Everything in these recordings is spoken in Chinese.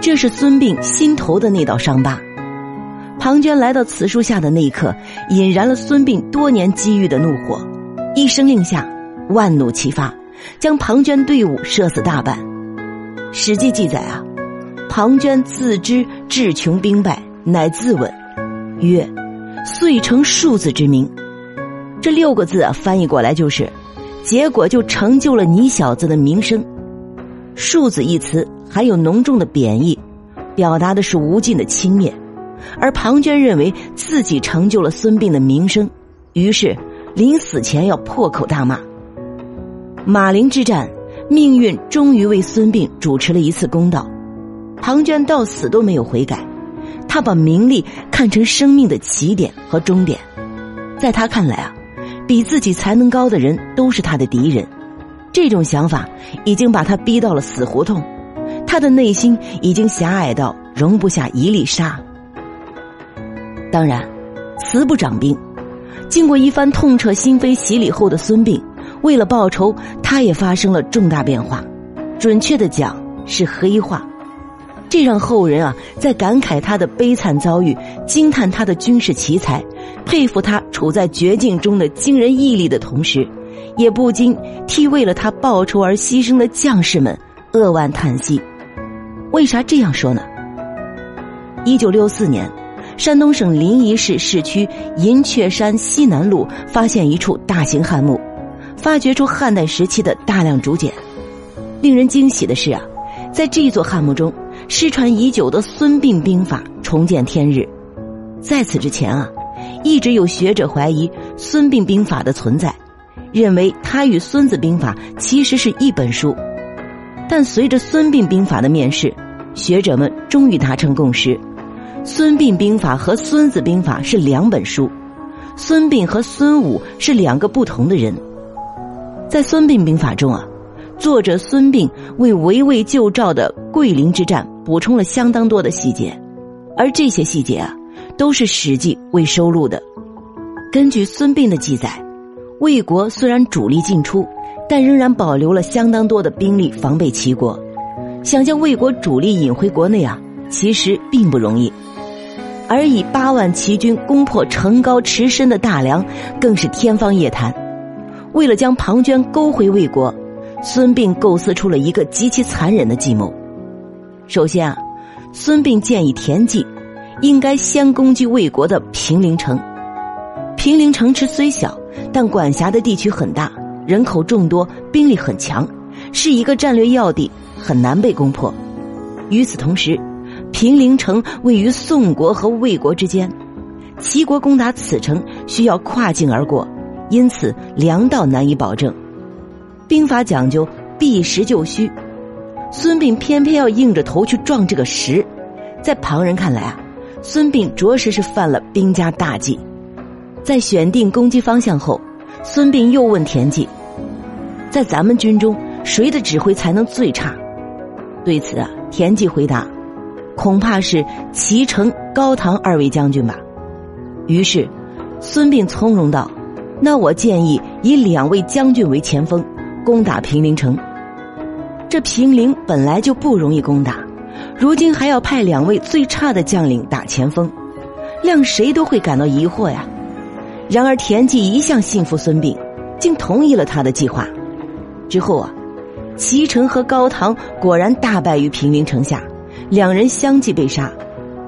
这是孙膑心头的那道伤疤。庞涓来到此树下的那一刻，引燃了孙膑多年积郁的怒火，一声令下，万弩齐发，将庞涓队伍射死大半。《史记》记载啊，庞涓自知志穷兵败，乃自刎，曰：“遂成庶子之名。”这六个字啊，翻译过来就是，结果就成就了你小子的名声。庶子一词还有浓重的贬义，表达的是无尽的轻蔑。而庞涓认为自己成就了孙膑的名声，于是临死前要破口大骂。马陵之战，命运终于为孙膑主持了一次公道。庞涓到死都没有悔改，他把名利看成生命的起点和终点，在他看来啊，比自己才能高的人都是他的敌人。这种想法已经把他逼到了死胡同，他的内心已经狭隘到容不下一粒沙。当然，慈不长兵。经过一番痛彻心扉洗礼后的孙膑，为了报仇，他也发生了重大变化。准确的讲，是黑化。这让后人啊，在感慨他的悲惨遭遇、惊叹他的军事奇才、佩服他处在绝境中的惊人毅力的同时，也不禁替为了他报仇而牺牲的将士们扼腕叹息。为啥这样说呢？一九六四年。山东省临沂市市区银雀山西南路发现一处大型汉墓，发掘出汉代时期的大量竹简。令人惊喜的是啊，在这座汉墓中，失传已久的孙膑兵法重见天日。在此之前啊，一直有学者怀疑孙膑兵法的存在，认为他与孙子兵法其实是一本书。但随着孙膑兵法的面世，学者们终于达成共识。孙膑兵法和孙子兵法是两本书，孙膑和孙武是两个不同的人。在孙膑兵法中啊，作者孙膑为围魏救赵的桂林之战补充了相当多的细节，而这些细节啊，都是《史记》未收录的。根据孙膑的记载，魏国虽然主力进出，但仍然保留了相当多的兵力防备齐国。想将魏国主力引回国内啊，其实并不容易。而以八万齐军攻破城高池深的大梁，更是天方夜谭。为了将庞涓勾回魏国，孙膑构思出了一个极其残忍的计谋。首先啊，孙膑建议田忌应该先攻击魏国的平陵城。平陵城池虽小，但管辖的地区很大，人口众多，兵力很强，是一个战略要地，很难被攻破。与此同时，平陵城位于宋国和魏国之间，齐国攻打此城需要跨境而过，因此粮道难以保证。兵法讲究避实就虚，孙膑偏偏要硬着头去撞这个实，在旁人看来啊，孙膑着实是犯了兵家大忌。在选定攻击方向后，孙膑又问田忌：“在咱们军中，谁的指挥才能最差？”对此啊，田忌回答。恐怕是齐城、高唐二位将军吧。于是，孙膑从容道：“那我建议以两位将军为前锋，攻打平陵城。这平陵本来就不容易攻打，如今还要派两位最差的将领打前锋，让谁都会感到疑惑呀。”然而田忌一向信服孙膑，竟同意了他的计划。之后啊，齐城和高唐果然大败于平陵城下。两人相继被杀，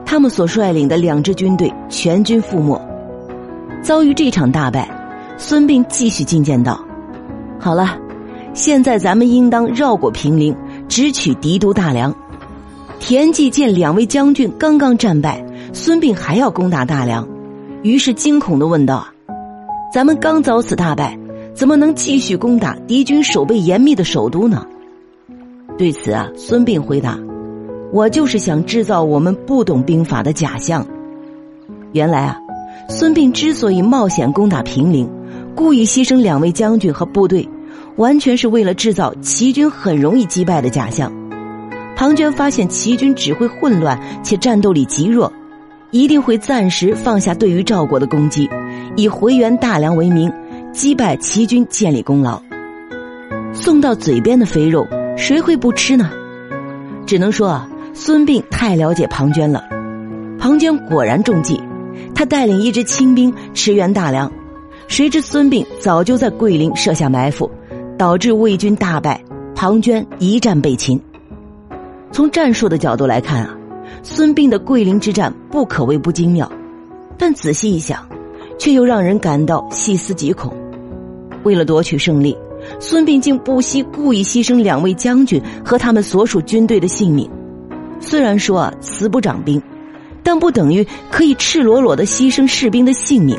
他们所率领的两支军队全军覆没。遭遇这场大败，孙膑继续进谏道：“好了，现在咱们应当绕过平陵，直取敌都大梁。”田忌见两位将军刚刚战败，孙膑还要攻打大梁，于是惊恐的问道：“咱们刚遭此大败，怎么能继续攻打敌军守备严密的首都呢？”对此啊，孙膑回答。我就是想制造我们不懂兵法的假象。原来啊，孙膑之所以冒险攻打平陵，故意牺牲两位将军和部队，完全是为了制造齐军很容易击败的假象。庞涓发现齐军指挥混乱且战斗力极弱，一定会暂时放下对于赵国的攻击，以回援大梁为名，击败齐军建立功劳。送到嘴边的肥肉，谁会不吃呢？只能说啊。孙膑太了解庞涓了，庞涓果然中计，他带领一支清兵驰援大梁，谁知孙膑早就在桂林设下埋伏，导致魏军大败，庞涓一战被擒。从战术的角度来看啊，孙膑的桂林之战不可谓不精妙，但仔细一想，却又让人感到细思极恐。为了夺取胜利，孙膑竟不惜故意牺牲两位将军和他们所属军队的性命。虽然说啊，慈不掌兵，但不等于可以赤裸裸的牺牲士兵的性命。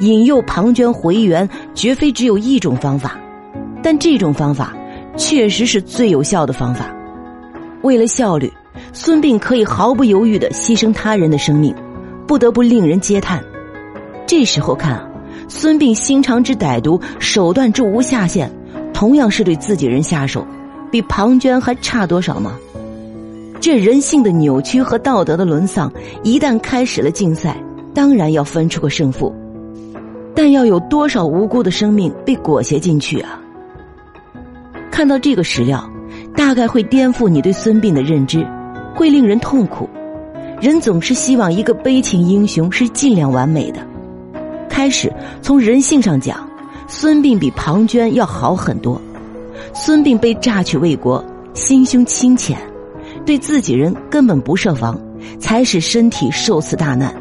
引诱庞涓回援，绝非只有一种方法，但这种方法确实是最有效的方法。为了效率，孙膑可以毫不犹豫的牺牲他人的生命，不得不令人嗟叹。这时候看啊。孙膑心肠之歹毒，手段之无下限，同样是对自己人下手，比庞涓还差多少吗？这人性的扭曲和道德的沦丧，一旦开始了竞赛，当然要分出个胜负。但要有多少无辜的生命被裹挟进去啊？看到这个史料，大概会颠覆你对孙膑的认知，会令人痛苦。人总是希望一个悲情英雄是尽量完美的。开始从人性上讲，孙膑比庞涓要好很多。孙膑被榨取魏国，心胸清浅，对自己人根本不设防，才使身体受此大难。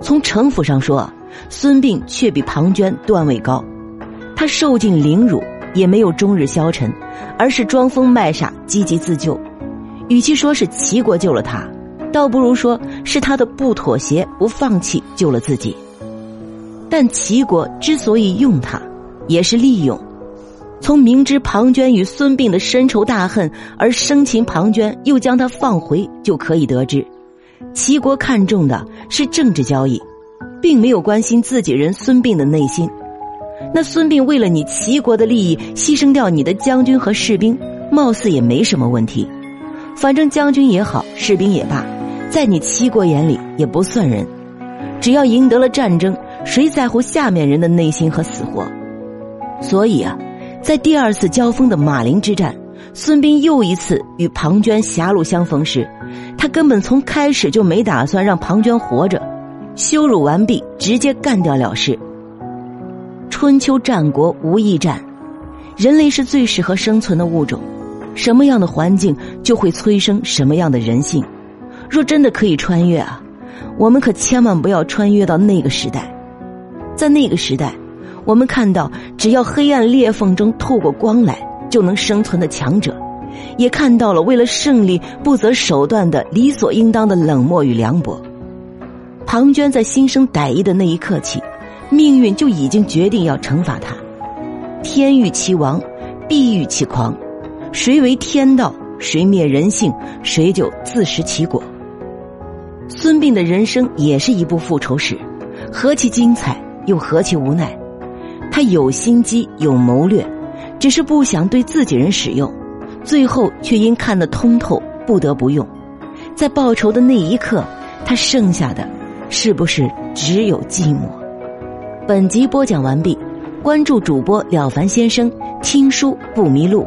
从城府上说，孙膑却比庞涓段位高。他受尽凌辱，也没有终日消沉，而是装疯卖傻，积极自救。与其说是齐国救了他，倒不如说是他的不妥协、不放弃救了自己。但齐国之所以用他，也是利用。从明知庞涓与孙膑的深仇大恨而生擒庞涓，又将他放回，就可以得知，齐国看重的是政治交易，并没有关心自己人孙膑的内心。那孙膑为了你齐国的利益，牺牲掉你的将军和士兵，貌似也没什么问题。反正将军也好，士兵也罢，在你齐国眼里也不算人。只要赢得了战争。谁在乎下面人的内心和死活？所以啊，在第二次交锋的马陵之战，孙膑又一次与庞涓狭路相逢时，他根本从开始就没打算让庞涓活着，羞辱完毕，直接干掉了事。春秋战国无义战，人类是最适合生存的物种，什么样的环境就会催生什么样的人性。若真的可以穿越啊，我们可千万不要穿越到那个时代。在那个时代，我们看到只要黑暗裂缝中透过光来就能生存的强者，也看到了为了胜利不择手段的理所应当的冷漠与凉薄。庞涓在心生歹意的那一刻起，命运就已经决定要惩罚他。天欲其亡，必欲其狂。谁为天道，谁灭人性，谁就自食其果。孙膑的人生也是一部复仇史，何其精彩！又何其无奈，他有心机有谋略，只是不想对自己人使用，最后却因看得通透不得不用。在报仇的那一刻，他剩下的是不是只有寂寞？本集播讲完毕，关注主播了凡先生，听书不迷路。